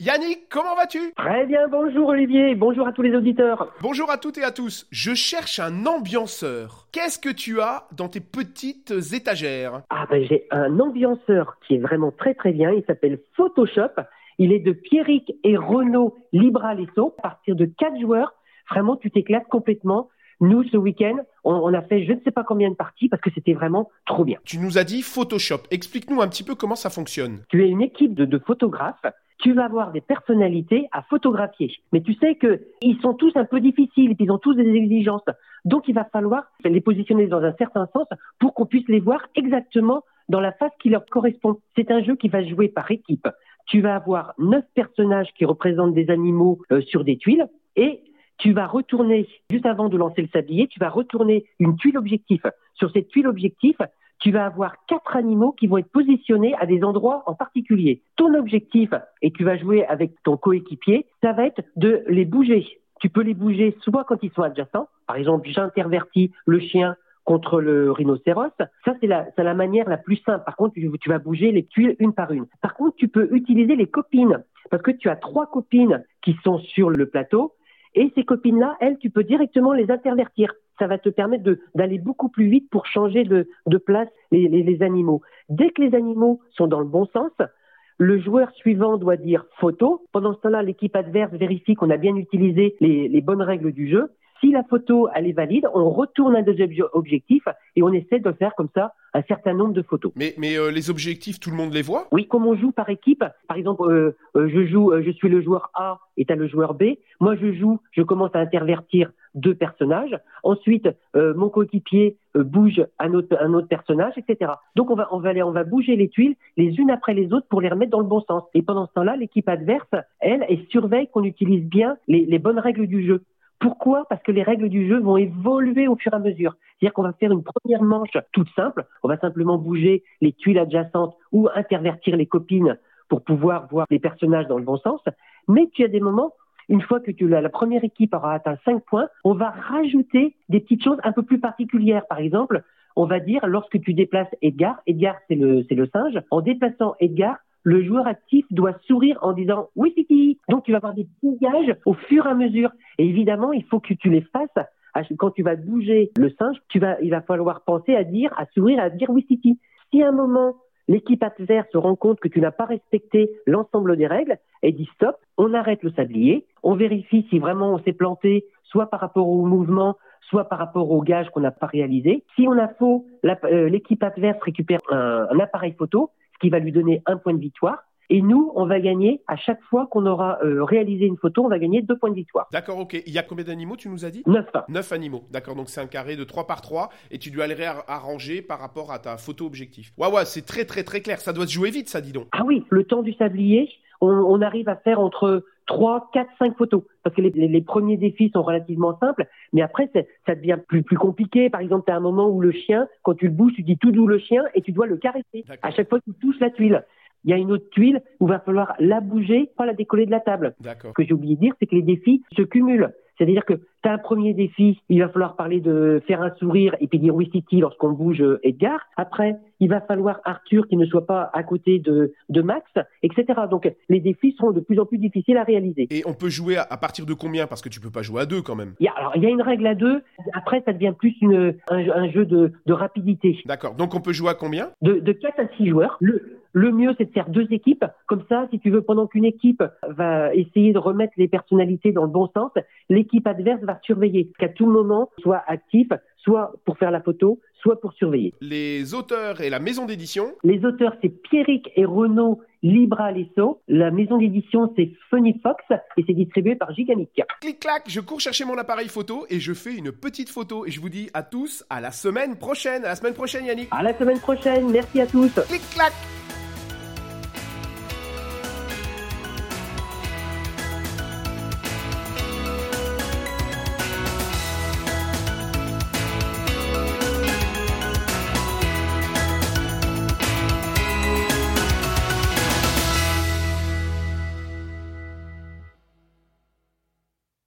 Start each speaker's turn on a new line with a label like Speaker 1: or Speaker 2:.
Speaker 1: Yannick, comment vas-tu?
Speaker 2: Très bien, bonjour Olivier, bonjour à tous les auditeurs.
Speaker 1: Bonjour à toutes et à tous. Je cherche un ambianceur. Qu'est-ce que tu as dans tes petites étagères?
Speaker 2: Ah ben j'ai un ambianceur qui est vraiment très très bien, il s'appelle Photoshop. Il est de Pierrick et Renaud Libralesso. À partir de quatre joueurs, vraiment tu t'éclates complètement. Nous, ce week-end, on, on, a fait je ne sais pas combien de parties parce que c'était vraiment trop bien.
Speaker 1: Tu nous as dit Photoshop. Explique-nous un petit peu comment ça fonctionne.
Speaker 2: Tu es une équipe de, de photographes tu vas avoir des personnalités à photographier. Mais tu sais que ils sont tous un peu difficiles, ils ont tous des exigences. Donc il va falloir les positionner dans un certain sens pour qu'on puisse les voir exactement dans la face qui leur correspond. C'est un jeu qui va jouer par équipe. Tu vas avoir neuf personnages qui représentent des animaux euh, sur des tuiles et tu vas retourner, juste avant de lancer le sablier, tu vas retourner une tuile objectif. Sur cette tuile objectif, tu vas avoir quatre animaux qui vont être positionnés à des endroits en particulier. Ton objectif, et tu vas jouer avec ton coéquipier, ça va être de les bouger. Tu peux les bouger soit quand ils sont adjacents, par exemple j'intervertis le chien contre le rhinocéros. Ça, c'est la, manière la plus simple. Par contre, tu, vas bouger les tuiles une par une. Par contre, tu peux utiliser les copines, parce que tu as trois copines qui sont sur le plateau, et ces copines-là, elles, tu peux directement les intervertir ça va te permettre d'aller beaucoup plus vite pour changer de, place les, animaux. Dès que les animaux sont dans le bon sens, le joueur suivant doit dire photo. Pendant ce temps-là, l'équipe adverse vérifie qu'on a bien utilisé les bonnes règles du jeu. Si la photo elle est valide, on retourne un deuxième objectif et on essaie de faire comme ça un certain nombre de photos.
Speaker 1: Mais, mais euh, les objectifs, tout le monde les voit?
Speaker 2: Oui, comme on joue par équipe, par exemple, euh, euh, je joue, je suis le joueur A et tu as le joueur B. Moi, je joue, je commence à intervertir deux personnages. Ensuite, mon coéquipier bouge un autre, un autre personnage, etc. Donc, on va, on va aller, on va bouger les tuiles les unes après les autres pour les remettre dans le bon sens. Et pendant ce temps-là, l'équipe adverse, elle, elle surveille qu'on utilise bien les, les bonnes règles du jeu. Pourquoi? Parce que les règles du jeu vont évoluer au fur et à mesure. C'est-à-dire qu'on va faire une première manche toute simple. On va simplement bouger les tuiles adjacentes ou intervertir les copines pour pouvoir voir les personnages dans le bon sens. Mais tu as des moments, une fois que tu, la, première équipe aura atteint 5 points, on va rajouter des petites choses un peu plus particulières. Par exemple, on va dire, lorsque tu déplaces Edgar, Edgar c'est le, le singe, en déplaçant Edgar, le joueur actif doit sourire en disant oui Titi. Donc tu vas avoir des petits gages au fur et à mesure. Et évidemment, il faut que tu les fasses. Quand tu vas bouger le singe, tu vas, il va falloir penser à dire, à sourire, à dire oui Titi. Si à un moment l'équipe adverse se rend compte que tu n'as pas respecté l'ensemble des règles et dit stop, on arrête le sablier, on vérifie si vraiment on s'est planté, soit par rapport au mouvement, soit par rapport au gage qu'on n'a pas réalisé. Si on a faux, l'équipe adverse récupère un appareil photo qui va lui donner un point de victoire. Et nous, on va gagner, à chaque fois qu'on aura euh, réalisé une photo, on va gagner deux points de victoire.
Speaker 1: D'accord, ok. Il y a combien d'animaux, tu nous as dit?
Speaker 2: Neuf.
Speaker 1: Neuf animaux, d'accord. Donc c'est un carré de 3 par 3 et tu dois les réarranger par rapport à ta photo objectif. Ouais, ouais, c'est très, très, très clair. Ça doit se jouer vite, ça, dis donc.
Speaker 2: Ah oui, le temps du sablier, on, on arrive à faire entre 3, 4, 5 photos. Parce que les, les, les, premiers défis sont relativement simples, mais après, ça devient plus, plus compliqué. Par exemple, tu as un moment où le chien, quand tu le bouges, tu dis tout doux le chien et tu dois le caresser. À chaque fois que tu touches la tuile. Il y a une autre tuile où il va falloir la bouger, pas la décoller de la table. Ce que j'ai oublié de dire, c'est que les défis se cumulent. C'est-à-dire que tu as un premier défi, il va falloir parler de faire un sourire et puis dire oui City lorsqu'on bouge Edgar. Après, il va falloir Arthur qui ne soit pas à côté de, de Max, etc. Donc les défis seront de plus en plus difficiles à réaliser.
Speaker 1: Et on peut jouer à, à partir de combien? Parce que tu peux pas jouer à deux quand même.
Speaker 2: Il y a, alors il y a une règle à deux. Après, ça devient plus une, un, un jeu de, de rapidité.
Speaker 1: D'accord. Donc on peut jouer à combien?
Speaker 2: De, de 4 à 6 joueurs. Le, le mieux, c'est de faire deux équipes. Comme ça, si tu veux, pendant qu'une équipe va essayer de remettre les personnalités dans le bon sens, l'équipe adverse va surveiller qu'à tout moment soit actif, soit pour faire la photo, soit pour surveiller.
Speaker 1: Les auteurs et la maison d'édition
Speaker 2: Les auteurs, c'est Pierrick et Renaud Libralesso. La maison d'édition, c'est Funny Fox et c'est distribué par Gigamic.
Speaker 1: Clic-clac, je cours chercher mon appareil photo et je fais une petite photo. Et je vous dis à tous à la semaine prochaine. À la semaine prochaine, Yannick.
Speaker 2: À la semaine prochaine. Merci à tous.
Speaker 1: Clic-clac